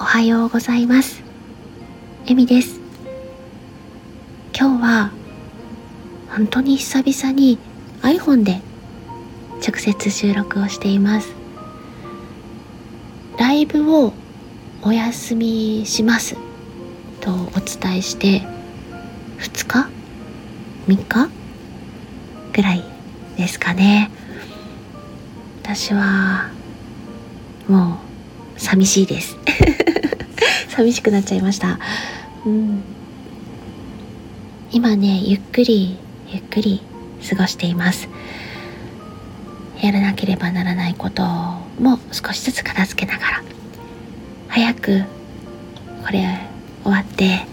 おはようございます。えみです。今日は本当に久々に iPhone で直接収録をしています。ライブをお休みします。とお伝えして2日？3日？ぐらいですかね。私はもう寂しいです。寂しくなっちゃいました。うん。今ねゆっくりゆっくり過ごしています。やらなければならないことも少しずつ片付けながら。早くこれ終わって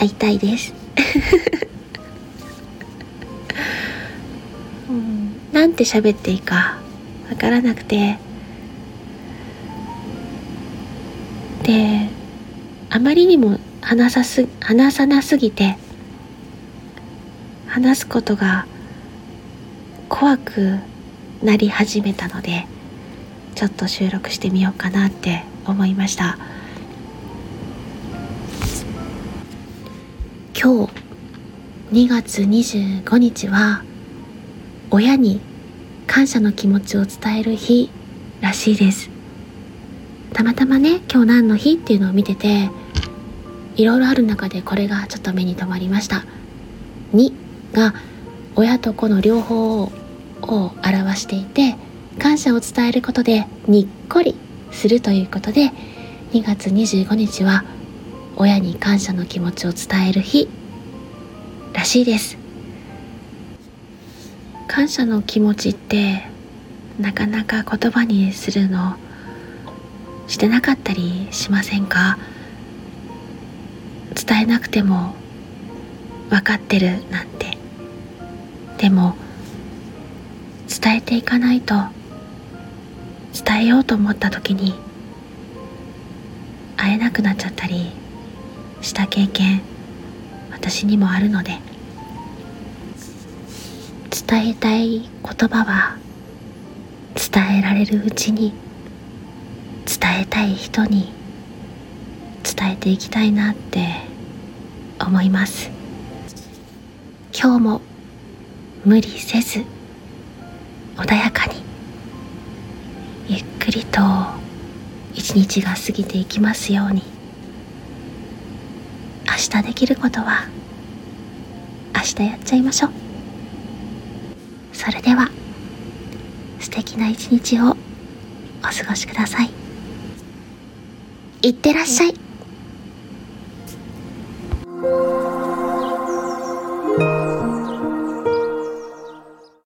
会いたいです。うん、なんて喋っていいかわからなくて。であまりにも話さす話さなすぎて話すことが怖くなり始めたのでちょっと収録してみようかなって思いました。今日2月25日は親に感謝の気持ちを伝える日らしいです。たまたまね今日何の日っていうのを見てていろいろある中でこれがちょっと目に留まりました。2が親と子の両方を表していて感謝を伝えることでにっこりするということで2月25日は親に感謝の気持ちを伝える日らしいです。感謝の気持ちってなかなか言葉にするのしてなかったりしませんか？伝えなくても分かってるなんて。でも伝えていかないと伝えようと思った時に会えなくなっちゃったりした経験私にもあるので伝えたい言葉は伝えられるうちに伝えたい人に伝えていきたいなって思います。今日も無理せず穏やかにゆっくりと一日が過ぎていきますように。明日できることは明日やっちゃいましょう。それでは素敵な一日をお過ごしください。いってらっしゃい。